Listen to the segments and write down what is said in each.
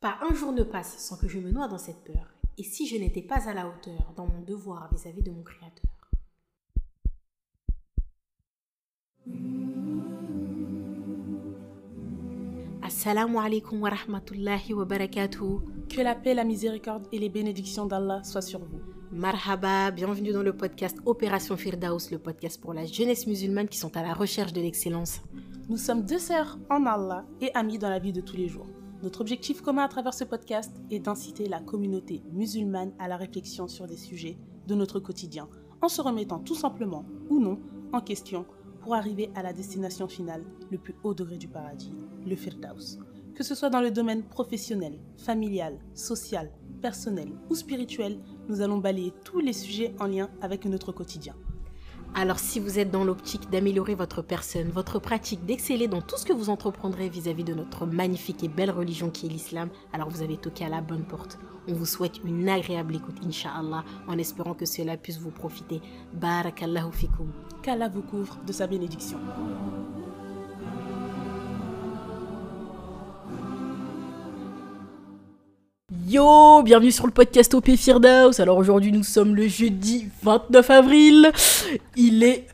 Pas un jour ne passe sans que je me noie dans cette peur. Et si je n'étais pas à la hauteur dans mon devoir vis-à-vis de mon Créateur? Assalamu alaikum wa rahmatullahi wa barakatuh. Que la paix, la miséricorde et les bénédictions d'Allah soient sur vous. Marhaba, bienvenue dans le podcast Opération Firdaus, le podcast pour la jeunesse musulmane qui sont à la recherche de l'excellence. Nous sommes deux sœurs en Allah et amies dans la vie de tous les jours. Notre objectif commun à travers ce podcast est d'inciter la communauté musulmane à la réflexion sur des sujets de notre quotidien, en se remettant tout simplement ou non en question pour arriver à la destination finale, le plus haut degré du paradis, le Firdaus. Que ce soit dans le domaine professionnel, familial, social, personnel ou spirituel, nous allons balayer tous les sujets en lien avec notre quotidien. Alors si vous êtes dans l'optique d'améliorer votre personne, votre pratique, d'exceller dans tout ce que vous entreprendrez vis-à-vis de notre magnifique et belle religion qui est l'islam, alors vous avez toqué à la bonne porte. On vous souhaite une agréable écoute, inshallah, en espérant que cela puisse vous profiter. Barakallahu fikum. Qu'Allah vous couvre de sa bénédiction. Yo, bienvenue sur le podcast OP Firdaus. Alors aujourd'hui nous sommes le jeudi 29 avril. Il est...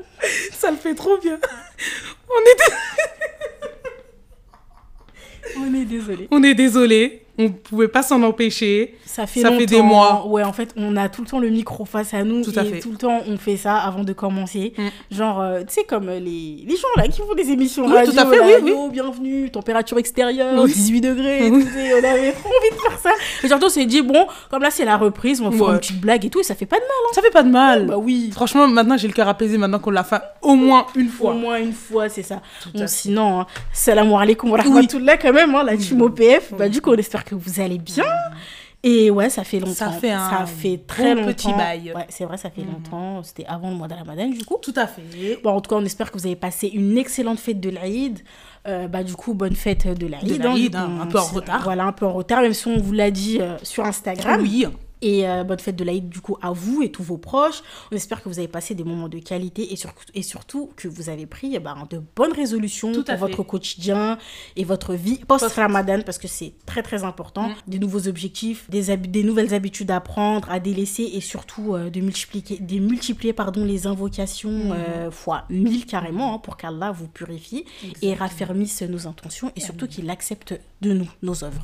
Ça le fait trop bien. On est, On est désolé. on est désolé. On pouvait pas s'en empêcher. Ça fait Ça fait des mois. Ouais, en fait, on a tout le temps le micro face à nous. Tout à et fait. tout le temps, on fait ça avant de commencer. Mm. Genre, euh, tu sais, comme euh, les, les gens là qui font des émissions Oui, radio. tout à fait, oui, oui. Bienvenue, température extérieure, Oui. 18 degrés. Oui. et on avait trop envie de faire ça. Et surtout, on s'est dit, bon, comme là, c'est la reprise, on va faire une petite blague et tout, et ça fait pas de mal. Ça fait pas de mal. Bah oui. Franchement, maintenant j'ai le cœur apaisé maintenant qu'on l'a fait au moins une Au fois. moins une fois, c'est ça. Tout Bon, sinon, hein, salam alaikum wa rahmatullah quand même, hein, la team OPF. Bah, du coup, on espère que vous allez bien. Et ouais, ça fait longtemps. Ça fait un Ça fait très bon longtemps. petit bail. Ouais, c'est vrai, ça fait Mhm. longtemps. C'était avant le mois de Ramadan, du coup. Tout à fait. Bon, en tout cas, on espère que vous avez passé une excellente fête de l'Aïd. Euh, bah, du coup, bonne fête de l'Aïd. Hein, coup, un peu en retard. Voilà, un peu en retard, même si on vous l'a dit euh, sur Instagram. Oui. Et euh, bonne fête de l'Aïd, du coup, à vous et tous vos proches. On espère que vous avez passé des moments de qualité et, sur- et surtout que vous avez pris eh ben, de bonnes résolutions Tout pour fait. votre quotidien et votre vie post-Ramadan parce que c'est très très important. Mm. Des nouveaux objectifs, des, nouvelles habitudes à prendre, à délaisser et surtout euh, de multiplier, de multiplier pardon, les invocations Mm. euh, fois 1000 carrément hein, pour qu'Allah vous purifie et raffermisse nos intentions et surtout qu'il accepte de nous nos œuvres.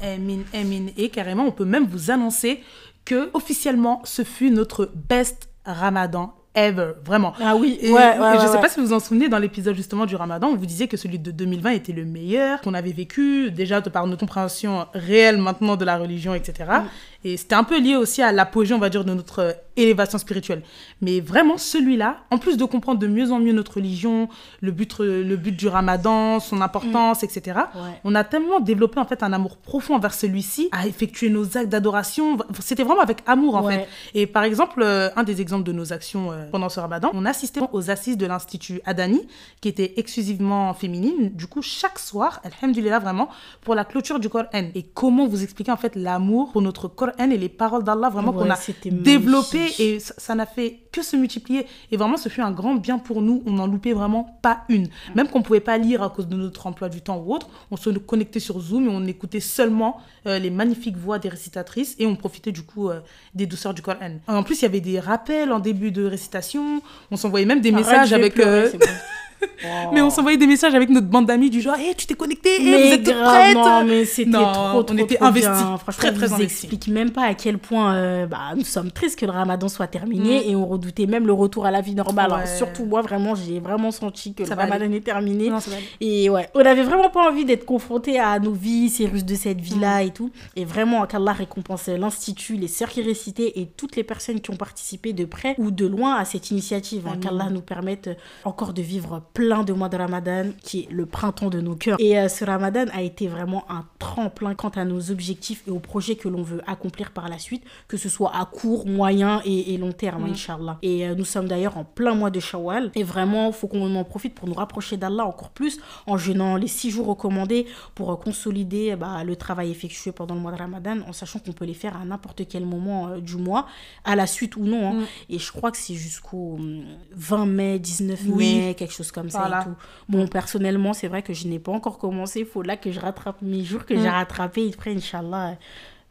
Et carrément, on peut même vous annoncer que officiellement, ce fut notre best Ramadan ever. Vraiment. Ah oui, Et, ouais, et ouais, je ouais, sais pas si vous vous en souvenez, dans l'épisode justement du Ramadan, on vous disait que celui de 2020 était le meilleur, qu'on avait vécu, déjà de par notre compréhension réelle maintenant de la religion, etc. Mm. Et c'était un peu lié aussi à l'apogée, on va dire, de notre euh, élévation spirituelle. Mais vraiment, celui-là, en plus de comprendre de mieux en mieux notre religion, le but, euh, le but du Ramadan, son importance, etc., Mm. Ouais. on a tellement développé en fait un amour profond envers celui-ci, à effectuer nos actes d'adoration. C'était vraiment avec amour en Ouais. fait. Et par exemple, euh, un des exemples de nos actions euh, pendant ce ramadan, on assistait aux assises de l'Institut Adani, qui était exclusivement féminine. Du coup, chaque soir, alhamdulillah vraiment, pour la clôture du Coran. Et comment vous expliquer en fait l'amour pour notre Coran et les paroles d'Allah vraiment Ouais, qu'on a c'était développé magnifique. et ça n'a fait que se multiplier. Et vraiment, ce fut un grand bien pour nous. On n'en loupait vraiment pas une. Même qu'on pouvait pas lire à cause de notre emploi du temps ou autre, on se connectait sur Zoom et on écoutait seulement euh, les magnifiques voix des récitatrices et on profitait du coup euh, des douceurs du Coran. En plus, il y avait des rappels en début de récitation. On s'envoyait même des Arrête, messages avec. pleurer, euh, Mais on s'envoyait des messages avec notre bande d'amis du genre, hé, tu t'es connecté, mais vous êtes toutes prêtes non, mais c'était trop, trop, on était trop investis, bien. Franchement, très, très on vous explique même pas à quel point euh, bah, nous sommes tristes que le ramadan soit terminé Mm. et on redoutait même le retour à la vie normale. Alors, surtout moi, vraiment, j'ai vraiment senti que Ça le ramadan est terminé. Non. Et ouais, on avait vraiment pas envie d'être confrontés à nos vies, ces russes de cette vie-là et tout. Et vraiment, qu'Allah récompense l'Institut, les sœurs qui récitaient et toutes les personnes qui ont participé de près ou de loin à cette initiative. hein. Qu'Allah nous permette encore de vivre plein de mois de Ramadan, qui est le printemps de nos cœurs. Et euh, ce Ramadan a été vraiment un tremplin quant à nos objectifs et aux projets que l'on veut accomplir par la suite, que ce soit à court, moyen et, et long terme, Mm. Inch'Allah. Et euh, nous sommes d'ailleurs en plein mois de Shawwal. Et vraiment, il faut qu'on en profite pour nous rapprocher d'Allah encore plus en jeûnant les six jours recommandés pour euh, consolider bah, le travail effectué pendant le mois de Ramadan, en sachant qu'on peut les faire à n'importe quel moment du mois, à la suite ou non. hein. Mm. Et je crois que c'est jusqu'au hum, 20 mai, 19 Oui. mai, quelque chose comme comme ça Voilà. et tout. Bon, personnellement, c'est vrai que je n'ai pas encore commencé. Il faut là que je rattrape mes jours que j'ai Mm. rattrapés. Après, Inch'Allah,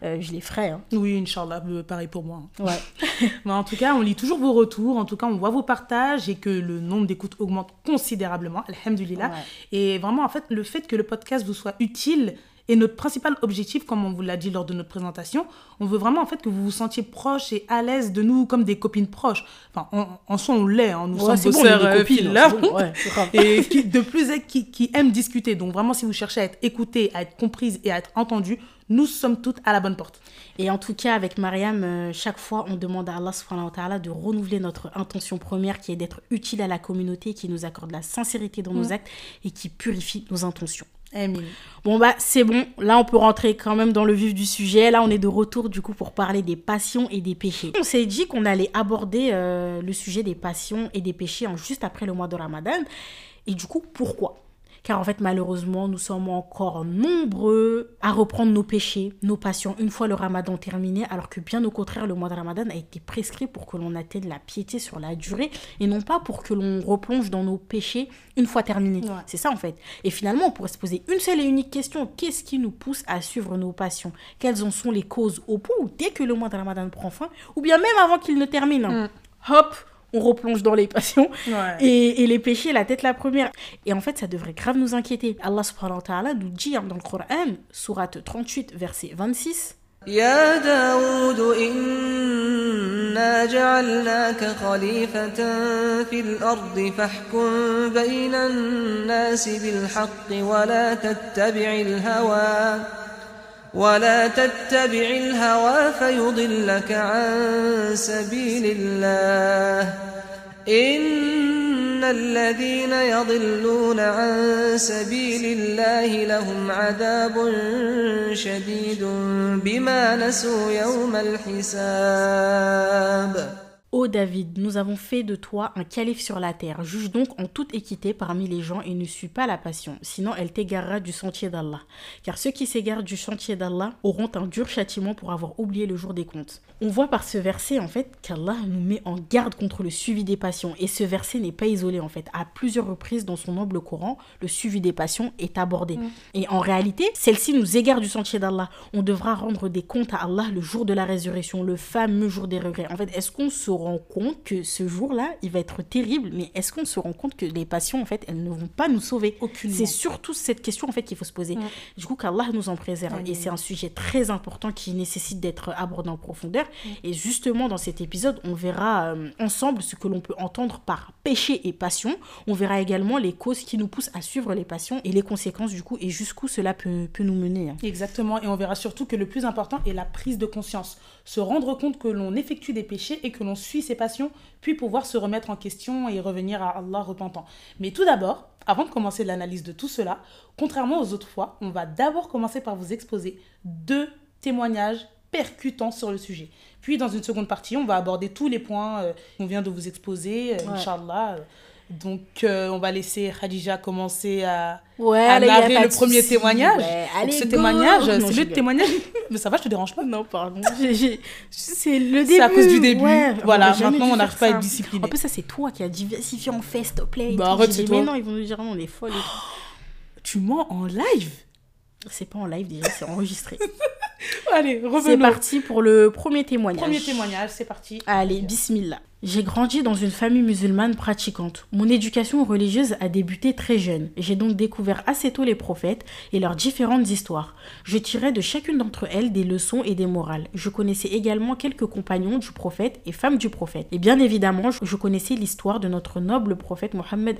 euh, je les ferai. hein. Oui, Inch'Allah, euh, pareil pour moi. Ouais. Mais en tout cas, on lit toujours vos retours, en tout cas, on voit vos partages et que le nombre d'écoutes augmente considérablement, alhamdulillah. Ouais. Et vraiment, en fait, le fait que le podcast vous soit utile est notre principal objectif, comme on vous l'a dit lors de notre présentation. On veut vraiment, en fait, que vous vous sentiez proche et à l'aise de nous comme des copines proches. Enfin, en, en soi, on l'est, hein, nous Ouais, sommes bon, sœurs des euh, copines, là. bon, ouais, et qui, de plus qui, qui aiment discuter. Donc vraiment, si vous cherchez à être écoutée, à être comprise et à être entendue, nous sommes toutes à la bonne porte. Et en tout cas, avec Mariam, euh, chaque fois, on demande à Allah subhanahu wa de renouveler notre intention première qui est d'être utile à la communauté, qui nous accorde la sincérité dans nos actes et qui purifie nos intentions. Bon bah c'est bon, là on peut rentrer quand même dans le vif du sujet. Là on est de retour du coup pour parler des passions et des péchés. On s'est dit qu'on allait aborder euh, le sujet des passions et des péchés en- juste après le mois de Ramadan. Et du coup pourquoi? Car en fait malheureusement nous sommes encore nombreux à reprendre nos péchés, nos passions une fois le Ramadan terminé, alors que bien au contraire le mois de Ramadan a été prescrit pour que l'on atteigne la piété sur la durée et non pas pour que l'on replonge dans nos péchés une fois terminés. Ouais. C'est ça en fait. Et finalement, on pourrait se poser une seule et unique question. Qu'est-ce qui nous pousse à suivre nos passions? Quelles en sont les causes au point où dès que le mois de Ramadan prend fin, ou bien même avant qu'il ne termine, hein, hop, on replonge dans les passions Ouais. et, et les péchés, la tête la première. Et en fait, ça devrait grave nous inquiéter. Allah subhanahu wa ta'ala nous dit hein, dans le Coran, sourate 38, verset 26, يا داود إنا جعلناك خليفة في الأرض فاحكم بين الناس بالحق ولا تتبع الهوى ولا تتبع الهوى فيضلك عن سبيل الله. إن الذين يضلون عن سبيل الله لهم عذاب شديد بما نسوا يوم الحساب. Ô David, nous avons fait de toi un calife sur la terre. Juge donc en toute équité parmi les gens et ne suis pas la passion, sinon elle t'égarera du sentier d'Allah. Car ceux qui s'égarent du sentier d'Allah auront un dur châtiment pour avoir oublié le jour des comptes. On voit par ce verset en fait qu'Allah nous met en garde contre le suivi des passions. Et ce verset n'est pas isolé en fait. À plusieurs reprises dans son noble Coran, le suivi des passions est abordé. Et en réalité, celle-ci nous égare du sentier d'Allah. On devra rendre des comptes à Allah le jour de la résurrection, le fameux jour des regrets. En fait, est-ce qu'on se rend compte que ce jour-là, il va être terrible, mais est-ce qu'on se rend compte que les passions, en fait, elles ne vont pas nous sauver? Aucunement. C'est surtout cette question, en fait, qu'il faut se poser. Du coup, qu'Allah nous en préserve. Et c'est un sujet très important qui nécessite d'être abordé en profondeur. Et justement, dans cet épisode, on verra euh, ensemble ce que l'on peut entendre par péché et passion. On verra également les causes qui nous poussent à suivre les passions et les conséquences, du coup, et jusqu'où cela peut, peut nous mener. hein. Exactement, et on verra surtout que le plus important est la prise de conscience. Se rendre compte que l'on effectue des péchés et que l'on suit ses passions, puis pouvoir se remettre en question et revenir à Allah repentant. Mais tout d'abord, avant de commencer l'analyse de tout cela, contrairement aux autres fois, on va d'abord commencer par vous exposer deux témoignages percutants sur le sujet. Puis dans une seconde partie, on va aborder tous les points euh, qu'on vient de vous exposer, euh, Inch'Allah. Donc euh, on va laisser Khadija commencer à, Ouais, à là, y a narrer le premier témoignage. Ouais, Donc, allez, ce go. témoignage, c'est le rigole. témoignage. Mais ça va, je te dérange pas Non, pardon. C'est le début. C'est à cause du début. Ouais, Voilà, on maintenant, on n'arrive pas à ça. être discipliné. En plus, ça, c'est toi qui as diversifié en fait, s'il te plaît. Bah, arrête, c'est toi. Mais non, ils vont nous dire, non, on est folle. Tu mens en live? C'est pas en live déjà, c'est enregistré. Allez, c'est revenons. parti pour le premier témoignage. Premier témoignage, c'est parti. Allez, bismillah. J'ai grandi dans une famille musulmane pratiquante. Mon éducation religieuse a débuté très jeune. J'ai donc découvert assez tôt les prophètes et leurs différentes histoires. Je tirais de chacune d'entre elles des leçons et des morales. Je connaissais également quelques compagnons du prophète et femmes du prophète. Et bien évidemment, je connaissais l'histoire de notre noble prophète Mohammed.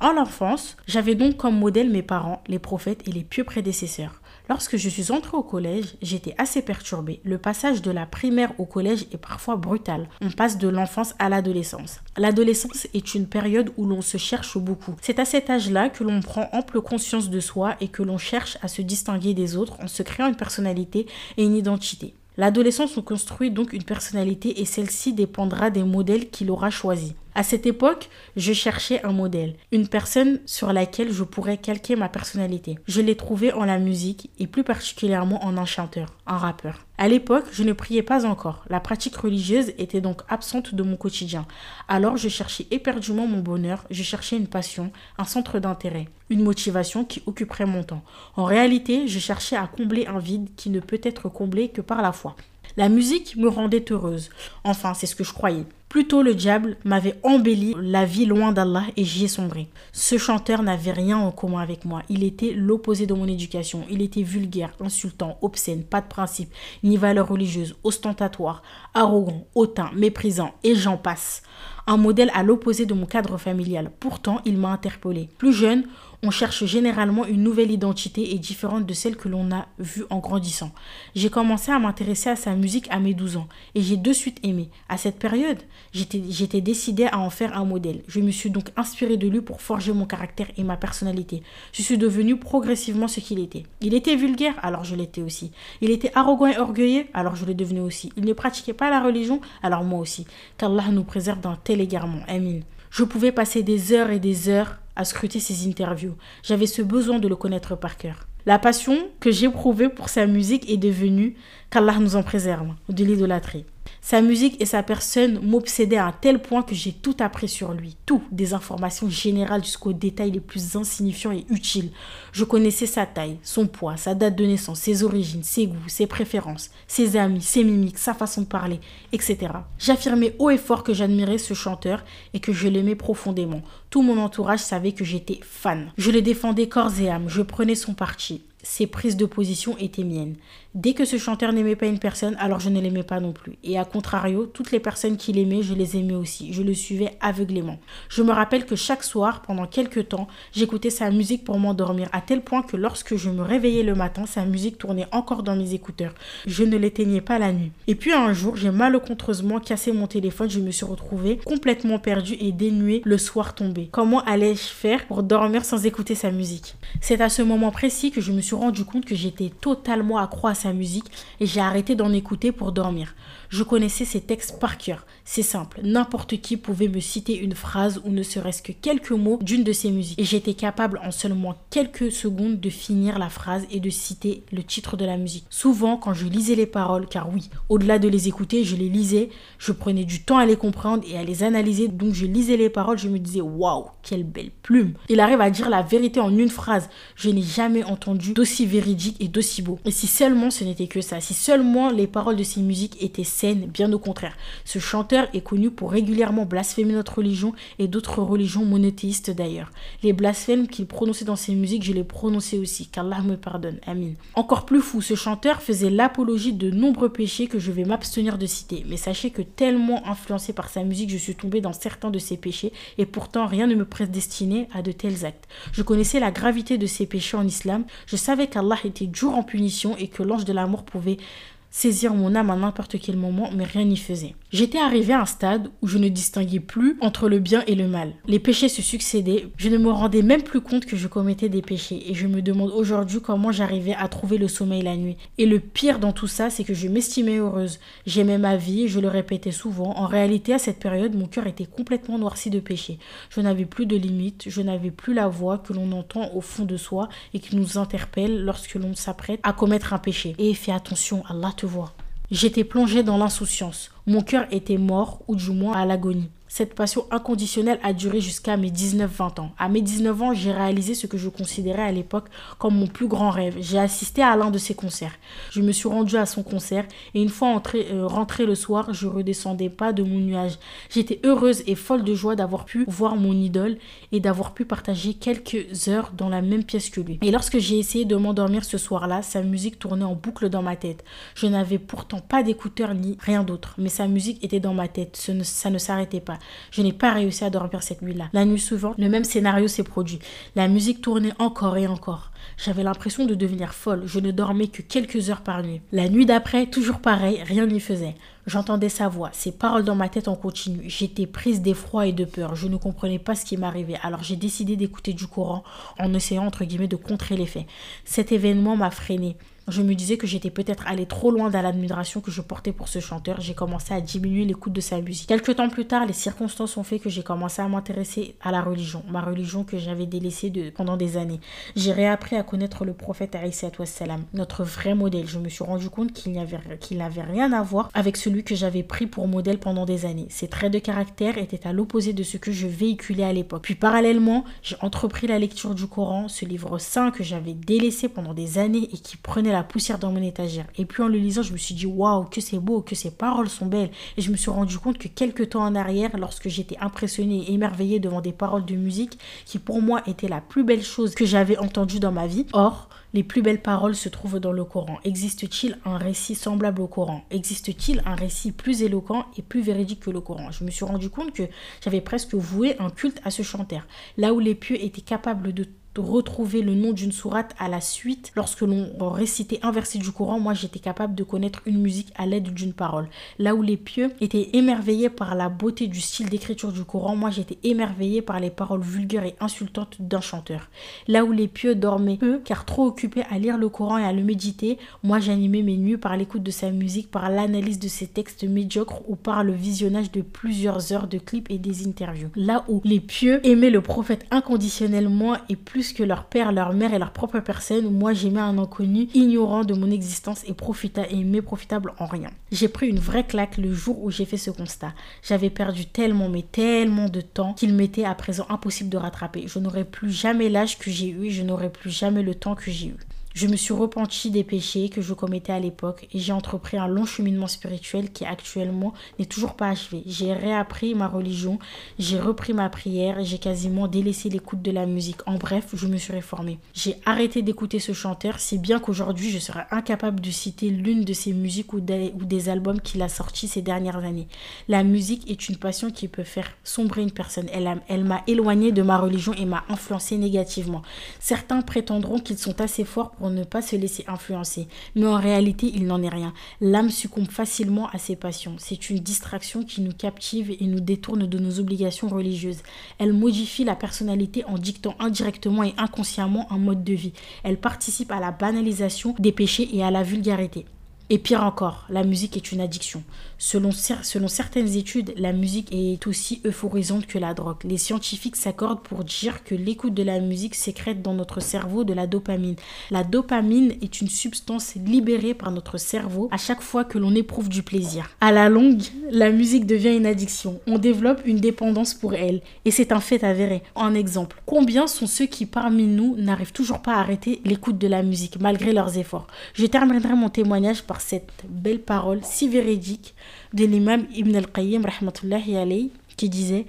En l'enfance, j'avais donc comme modèle mes parents, les prophètes et les pieux prédécesseurs. Lorsque je suis entrée au collège, j'étais assez perturbée. Le passage de la primaire au collège est parfois brutal. On passe de l'enfance à l'adolescence. L'adolescence est une période où l'on se cherche beaucoup. C'est à cet âge-là que l'on prend ample conscience de soi et que l'on cherche à se distinguer des autres en se créant une personnalité et une identité. L'adolescence nous construit donc une personnalité et celle-ci dépendra des modèles qu'il aura choisis. À cette époque, je cherchais un modèle, une personne sur laquelle je pourrais calquer ma personnalité. Je l'ai trouvé en la musique et plus particulièrement en un chanteur, un rappeur. À l'époque, je ne priais pas encore. La pratique religieuse était donc absente de mon quotidien. Alors je cherchais éperdument mon bonheur, je cherchais une passion, un centre d'intérêt, une motivation qui occuperait mon temps. En réalité, je cherchais à combler un vide qui ne peut être comblé que par la foi. La musique me rendait heureuse. Enfin, c'est ce que je croyais. Plutôt le diable m'avait embelli la vie loin d'Allah et j'y ai sombré. Ce chanteur n'avait rien en commun avec moi. Il était l'opposé de mon éducation. Il était vulgaire, insultant, obscène, pas de principe, ni valeur religieuse, ostentatoire, arrogant, hautain, méprisant, et j'en passe. Un modèle à l'opposé de mon cadre familial. Pourtant, il m'a interpellé. Plus jeune, on cherche généralement une nouvelle identité et différente de celle que l'on a vue en grandissant. J'ai commencé à m'intéresser à sa musique à mes 12 ans et j'ai de suite aimé. À cette période, j'étais décidée à en faire un modèle. Je me suis donc inspirée de lui pour forger mon caractère et ma personnalité. Je suis devenue progressivement ce qu'il était. Il était vulgaire, alors je l'étais aussi. Il était arrogant et orgueilleux, alors je le devenais aussi. Il ne pratiquait pas la religion, alors moi aussi. Qu'Allah nous préserve d'un tel égarement. Amin. Je pouvais passer des heures et des heures à scruter ses interviews. J'avais ce besoin de le connaître par cœur. La passion que j'éprouvais pour sa musique est devenue, qu'Allah nous en préserve, de l'idolâtrie. Sa musique et sa personne m'obsédaient à un tel point que j'ai tout appris sur lui, tout, des informations générales jusqu'aux détails les plus insignifiants et utiles. Je connaissais sa taille, son poids, sa date de naissance, ses origines, ses goûts, ses préférences, ses amis, ses mimiques, sa façon de parler, etc. J'affirmais haut et fort que j'admirais ce chanteur et que je l'aimais profondément. Tout mon entourage savait que j'étais fan. Je le défendais corps et âme, je prenais son parti ses prises de position étaient miennes. Dès que ce chanteur n'aimait pas une personne, alors je ne l'aimais pas non plus. Et à contrario, toutes les personnes qu'il aimait, je les aimais aussi. Je le suivais aveuglément. Je me rappelle que chaque soir, pendant quelques temps, j'écoutais sa musique pour m'endormir, à tel point que lorsque je me réveillais le matin, sa musique tournait encore dans mes écouteurs. Je ne l'éteignais pas la nuit. Et puis un jour, j'ai malencontreusement cassé mon téléphone, je me suis retrouvée complètement perdue et dénuée le soir tombé. Comment allais-je faire pour dormir sans écouter sa musique? C'est à ce moment précis que je me suis rendu compte que j'étais totalement accro sa musique et j'ai arrêté d'en écouter pour dormir. Je connaissais ses textes par cœur. C'est simple, n'importe qui pouvait me citer une phrase ou ne serait-ce que quelques mots d'une de ses musiques. Et j'étais capable en seulement quelques secondes de finir la phrase et de citer le titre de la musique. Souvent, quand je lisais les paroles, car oui, au-delà de les écouter, je les lisais, je prenais du temps à les comprendre et à les analyser. Donc je lisais les paroles, je me disais waouh, quelle belle plume. Il arrive à dire la vérité en une phrase. Je n'ai jamais entendu d'aussi véridique et d'aussi beau. Et si seulement ce n'était que ça, si seulement les paroles de ses musiques étaient saines, bien au contraire. Ce chanteur est connu pour régulièrement blasphémer notre religion et d'autres religions monothéistes d'ailleurs. Les blasphèmes qu'il prononçait dans ses musiques, je les prononçais aussi, qu'Allah me pardonne. Amin. Encore plus fou, ce chanteur faisait l'apologie de nombreux péchés que je vais m'abstenir de citer. Mais sachez que tellement influencé par sa musique, je suis tombé dans certains de ses péchés et pourtant rien ne me prédestinait à de tels actes. Je connaissais la gravité de ces péchés en islam, je savais qu'Allah était dur en punition et que l'ange de la mort pouvait saisir mon âme à n'importe quel moment, mais rien n'y faisait. J'étais arrivé à un stade où je ne distinguais plus entre le bien et le mal. Les péchés se succédaient, je ne me rendais même plus compte que je commettais des péchés et je me demande aujourd'hui comment j'arrivais à trouver le sommeil la nuit. Et le pire dans tout ça, c'est que je m'estimais heureuse. J'aimais ma vie, je le répétais souvent. En réalité, à cette période, mon cœur était complètement noirci de péché. Je n'avais plus de limites, je n'avais plus la voix que l'on entend au fond de soi et qui nous interpelle lorsque l'on s'apprête à commettre un péché. Et fais attention, Allah te J'étais plongé dans l'insouciance. Mon cœur était mort, ou du moins à l'agonie. Cette passion inconditionnelle a duré jusqu'à mes 19-20 ans. À mes 19 ans, j'ai réalisé ce que je considérais à l'époque comme mon plus grand rêve. J'ai assisté à l'un de ses concerts. Je me suis rendu à son concert et une fois euh, rentré le soir, je redescendais pas de mon nuage. J'étais heureuse et folle de joie d'avoir pu voir mon idole et d'avoir pu partager quelques heures dans la même pièce que lui. Et lorsque j'ai essayé de m'endormir ce soir-là, sa musique tournait en boucle dans ma tête. Je n'avais pourtant pas d'écouteurs ni rien d'autre, mais sa musique était dans ma tête. ça ne s'arrêtait pas. Je n'ai pas réussi à dormir cette nuit-là. La nuit suivante, le même scénario s'est produit. La musique tournait encore et encore. J'avais l'impression de devenir folle, je ne dormais que quelques heures par nuit. La nuit d'après, toujours pareil, rien n'y faisait. J'entendais sa voix, ses paroles dans ma tête en continu. J'étais prise d'effroi et de peur. Je ne comprenais pas ce qui m'arrivait. Alors j'ai décidé d'écouter du Coran en essayant entre guillemets de contrer l'effet. Cet événement m'a freiné. Je me disais que j'étais peut-être allé trop loin dans l'admiration que je portais pour ce chanteur. J'ai commencé à diminuer l'écoute de sa musique. Quelques temps plus tard, les circonstances ont fait que j'ai commencé à m'intéresser à la religion, ma religion que j'avais délaissée pendant des années. J'ai réappris à connaître le prophète salam, notre vrai modèle. Je me suis rendu compte qu'il n'avait rien à voir avec celui que j'avais pris pour modèle pendant des années. Ses traits de caractère étaient à l'opposé de ce que je véhiculais à l'époque. Puis parallèlement, j'ai entrepris la lecture du Coran, ce livre saint que j'avais délaissé pendant des années et qui prenait la poussière dans mon étagère. Et puis en le lisant, je me suis dit waouh, que c'est beau, que ces paroles sont belles. Et je me suis rendu compte que quelques temps en arrière, lorsque j'étais impressionnée et émerveillée devant des paroles de musique qui pour moi étaient la plus belle chose que j'avais entendue dans ma vie, or, les plus belles paroles se trouvent dans le Coran. Existe-t-il un récit semblable au Coran? Existe-t-il un récit plus éloquent et plus véridique que le Coran? Je me suis rendu compte que j'avais presque voué un culte à ce chanteur. Là où les pieux étaient capables de retrouver le nom d'une sourate à la suite. Lorsque l'on récitait un verset du Coran, moi j'étais capable de connaître une musique à l'aide d'une parole. Là où les pieux étaient émerveillés par la beauté du style d'écriture du Coran, moi j'étais émerveillé par les paroles vulgaires et insultantes d'un chanteur. Là où les pieux dormaient peu, car trop occupés à lire le Coran et à le méditer, moi j'animais mes nuits par l'écoute de sa musique, par l'analyse de ses textes médiocres ou par le visionnage de plusieurs heures de clips et des interviews. Là où les pieux aimaient le prophète inconditionnellement et plus que leur père, leur mère et leur propre personne, moi j'aimais un inconnu ignorant de mon existence et profita et en rien. J'ai pris une vraie claque le jour où j'ai fait ce constat. J'avais perdu tellement mais tellement de temps qu'il m'était à présent impossible de rattraper. Je n'aurais plus jamais l'âge que j'ai eu, je n'aurais plus jamais le temps que j'ai eu. Je me suis repenti des péchés que je commettais à l'époque et j'ai entrepris un long cheminement spirituel qui actuellement n'est toujours pas achevé. J'ai réappris ma religion, j'ai repris ma prière et j'ai quasiment délaissé l'écoute de la musique. En bref, je me suis réformé. J'ai arrêté d'écouter ce chanteur, si bien qu'aujourd'hui je serais incapable de citer l'une de ses musiques ou des, albums qu'il a sortis ces dernières années. La musique est une passion qui peut faire sombrer une personne. Elle, m'a éloigné de ma religion et m'a influencé négativement. Certains prétendront qu'ils sont assez forts pour ne pas se laisser influencer. Mais en réalité, il n'en est rien. L'âme succombe facilement à ses passions. C'est une distraction qui nous captive et nous détourne de nos obligations religieuses. Elle modifie la personnalité en dictant indirectement et inconsciemment un mode de vie. Elle participe à la banalisation des péchés et à la vulgarité. Et pire encore, la musique est une addiction. Selon, certaines études, la musique est aussi euphorisante que la drogue. Les scientifiques s'accordent pour dire que l'écoute de la musique sécrète dans notre cerveau de la dopamine. La dopamine est une substance libérée par notre cerveau à chaque fois que l'on éprouve du plaisir. À la longue, la musique devient une addiction. On développe une dépendance pour elle. Et c'est un fait avéré. En exemple, combien sont ceux qui parmi nous n'arrivent toujours pas à arrêter l'écoute de la musique malgré leurs efforts? Je terminerai mon témoignage par cette belle parole si véridique de l'imam Ibn al-Qayyim qui disait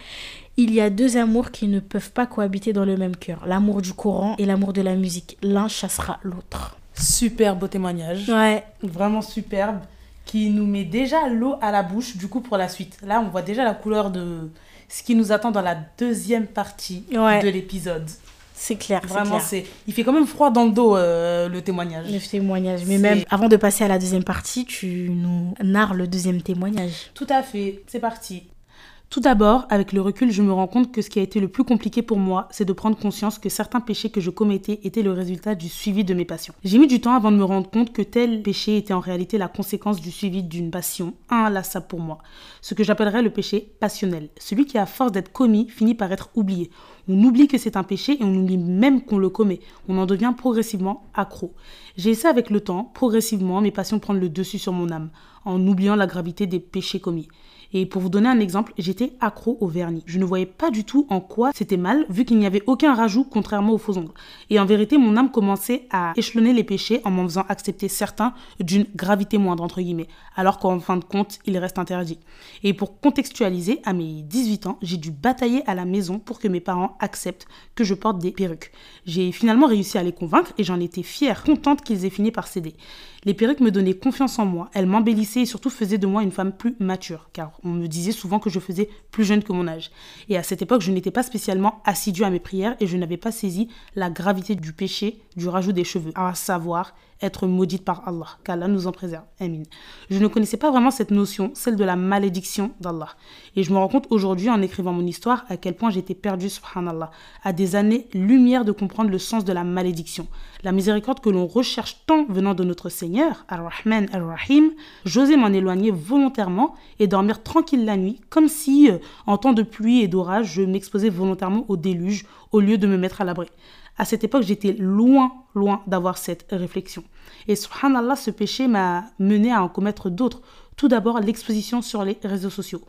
il y a deux amours qui ne peuvent pas cohabiter dans le même cœur, l'amour du Coran et l'amour de la musique. L'un chassera l'autre. Super beau témoignage. Ouais. Vraiment superbe. Qui nous met déjà l'eau à la bouche, du coup, pour la suite. Là, on voit déjà la couleur de ce qui nous attend dans la deuxième partie de l'épisode. C'est clair. Vraiment, c'est. Il fait quand même froid dans le dos euh, le témoignage. Le témoignage. Mais même avant de passer à la deuxième partie, tu nous narres le deuxième témoignage. Tout à fait. C'est parti. Tout d'abord, avec le recul, je me rends compte que ce qui a été le plus compliqué pour moi, c'est de prendre conscience que certains péchés que je commettais étaient le résultat du suivi de mes passions. J'ai mis du temps avant de me rendre compte que tel péché était en réalité la conséquence du suivi d'une passion inlassable pour moi. Ce que j'appellerais le péché passionnel. Celui qui, à force d'être commis, finit par être oublié. On oublie que c'est un péché et on oublie même qu'on le commet. On en devient progressivement accro. J'ai essayé avec le temps, progressivement, mes passions prendre le dessus sur mon âme, en oubliant la gravité des péchés commis. Et pour vous donner un exemple, j'étais accro au vernis. Je ne voyais pas du tout en quoi c'était mal, vu qu'il n'y avait aucun rajout contrairement aux faux ongles. Et en vérité, mon âme commençait à échelonner les péchés en m'en faisant accepter certains d'une gravité moindre, entre guillemets, alors qu'en fin de compte, il reste interdit. Et pour contextualiser, à mes 18 ans, j'ai dû batailler à la maison pour que mes parents acceptent que je porte des perruques. J'ai finalement réussi à les convaincre et j'en étais fière, contente qu'ils aient fini par céder. Les perruques me donnaient confiance en moi, elles m'embellissaient et surtout faisaient de moi une femme plus mature, car on me disait souvent que je faisais plus jeune que mon âge. Et à cette époque, je n'étais pas spécialement assidue à mes prières et je n'avais pas saisi la gravité du péché du rajout des cheveux, à savoir être maudite par Allah, qu'Allah nous en préserve. Amin. Je ne connaissais pas vraiment cette notion, celle de la malédiction d'Allah. Et je me rends compte aujourd'hui, en écrivant mon histoire, à quel point j'étais perdue, subhanallah, à des années-lumière de comprendre le sens de la malédiction. La miséricorde que l'on recherche tant venant de notre Seigneur, Ar-Rahman Ar-Rahim, j'osais m'en éloigner volontairement et dormir tranquille la nuit, comme si, euh, en temps de pluie et d'orage, je m'exposais volontairement au déluge au lieu de me mettre à l'abri. À cette époque, j'étais loin, loin d'avoir cette réflexion. Et subhanallah, ce péché m'a mené à en commettre d'autres. Tout d'abord, l'exposition sur les réseaux sociaux.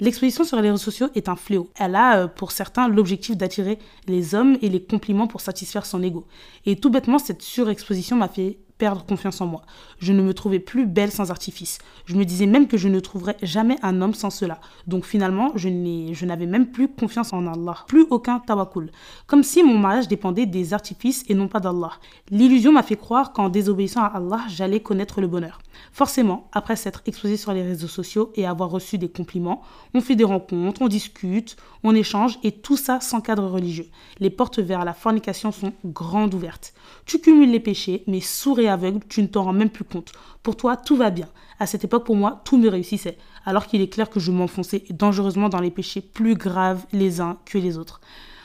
L'exposition sur les réseaux sociaux est un fléau. Elle a, euh, pour certains, l'objectif d'attirer les hommes et les compliments pour satisfaire son ego. Et tout bêtement, cette surexposition m'a fait perdre confiance en moi. Je ne me trouvais plus belle sans artifice. Je me disais même que je ne trouverais jamais un homme sans cela. Donc finalement, je n'avais même plus confiance en Allah. Plus aucun tawakul. Comme si mon mariage dépendait des artifices et non pas d'Allah. L'illusion m'a fait croire qu'en désobéissant à Allah, j'allais connaître le bonheur. Forcément, après s'être exposé sur les réseaux sociaux et avoir reçu des compliments, on fait des rencontres, on discute, on échange et tout ça sans cadre religieux. Les portes vers la fornication sont grandes ouvertes. Tu cumules les péchés, mais sourd et aveugle, tu ne t'en rends même plus compte. Pour toi, tout va bien. À cette époque, pour moi, tout me réussissait, alors qu'il est clair que je m'enfonçais dangereusement dans les péchés plus graves les uns que les autres.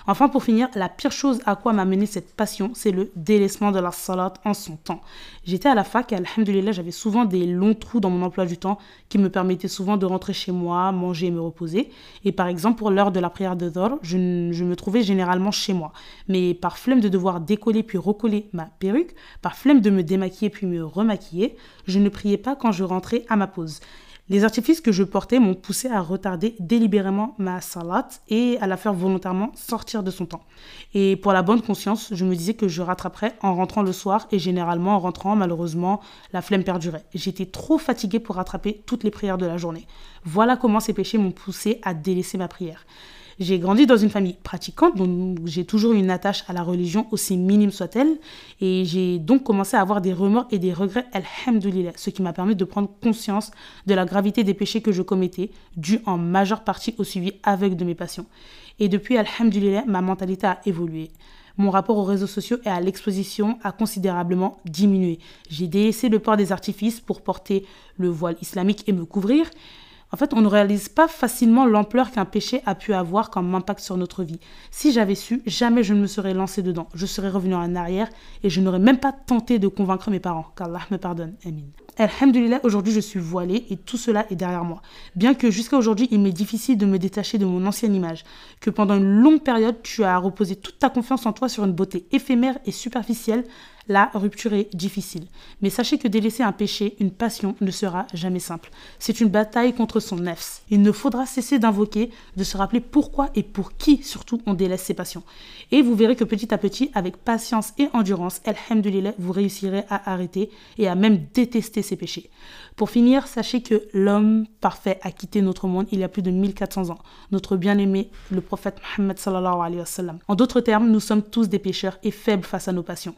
Enfin, pour finir, la pire chose à quoi m'a mené cette passion, c'est le délaissement de la salat en son temps. J'étais à la fac et alhamdulillah, j'avais souvent des longs trous dans mon emploi du temps qui me permettaient souvent de rentrer chez moi, manger et me reposer. Et par exemple, pour l'heure de la prière de Dhor, je, me trouvais généralement chez moi. Mais par flemme de devoir décoller puis recoller ma perruque, par flemme de me démaquiller puis me remaquiller, je ne priais pas quand je rentrais à ma pause. Les artifices que je portais m'ont poussé à retarder délibérément ma salat et à la faire volontairement sortir de son temps. Et pour la bonne conscience, je me disais que je rattraperais en rentrant le soir et généralement en rentrant, malheureusement, la flemme perdurait. J'étais trop fatiguée pour rattraper toutes les prières de la journée. Voilà comment ces péchés m'ont poussé à délaisser ma prière. J'ai grandi dans une famille pratiquante, donc j'ai toujours une attache à la religion, aussi minime soit-elle, et j'ai donc commencé à avoir des remords et des regrets, alhamdoulilah, ce qui m'a permis de prendre conscience de la gravité des péchés que je commettais, dû en majeure partie au suivi aveugle de mes passions. Et depuis, alhamdoulilah, ma mentalité a évolué mon rapport aux réseaux sociaux et à l'exposition a considérablement diminué. J'ai délaissé le port des artifices pour porter le voile islamique et me couvrir. En fait, on ne réalise pas facilement l'ampleur qu'un péché a pu avoir comme impact sur notre vie. Si j'avais su, jamais je ne me serais lancé dedans. Je serais revenu en arrière et je n'aurais même pas tenté de convaincre mes parents. Qu'Allah me pardonne. Amin. Alhamdulillah, aujourd'hui je suis voilée et tout cela est derrière moi. Bien que jusqu'à aujourd'hui il m'est difficile de me détacher de mon ancienne image, que pendant une longue période tu as reposé toute ta confiance en toi sur une beauté éphémère et superficielle, la rupture est difficile. Mais sachez que délaisser un péché, une passion, ne sera jamais simple. C'est une bataille contre son nefs. Il ne faudra cesser d'invoquer, de se rappeler pourquoi et pour qui surtout on délaisse ses passions. Et vous verrez que petit à petit, avec patience et endurance, alhamdulillah, vous réussirez à arrêter et à même détester ses péchés. Pour finir, sachez que l'homme parfait a quitté notre monde il y a plus de 1400 ans. Notre bien-aimé, le prophète Mohammed sallallahu alayhi. En d'autres termes, nous sommes tous des pécheurs et faibles face à nos passions.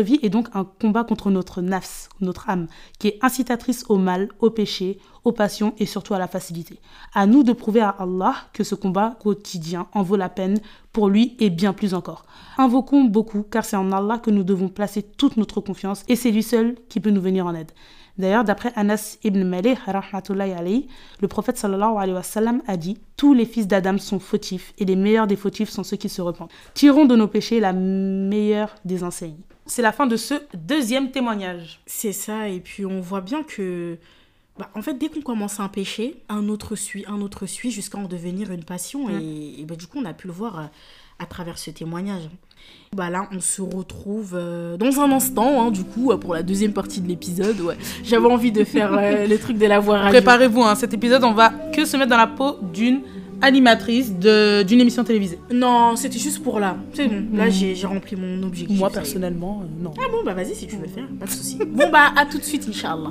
Vie est donc un combat contre notre nafs, notre âme, qui est incitatrice au mal, au péché, aux passions et surtout à la facilité. À nous de prouver à Allah que ce combat quotidien en vaut la peine pour lui et bien plus encore. Invoquons beaucoup car c'est en Allah que nous devons placer toute notre confiance et c'est lui seul qui peut nous venir en aide. D'ailleurs, d'après Anas ibn Malik, le prophète sallallahu alayhi wa a dit Tous les fils d'Adam sont fautifs et les meilleurs des fautifs sont ceux qui se repentent. Tirons de nos péchés la meilleure des enseignes. C'est la fin de ce deuxième témoignage. C'est ça, et puis on voit bien que bah, en fait, dès qu'on commence un péché, un autre suit, un autre suit, jusqu'à en devenir une passion. Et, bah, du coup, on a pu le voir euh, à, travers ce témoignage. Bah là, on se retrouve euh, dans un instant, hein, du coup, pour la deuxième partie de l'épisode. Ouais. J'avais envie de faire euh, le truc de la voix radio. Préparez-vous, hein, cet épisode, on va que se mettre dans la peau d'une animatrice d'une émission télévisée. Non, c'était juste pour là. C'est bon, là mm. j'ai rempli mon objectif. Moi personnellement, non. Ah bon, bah vas-y si tu veux faire, pas de souci. bon bah à tout de suite, Inch'Allah.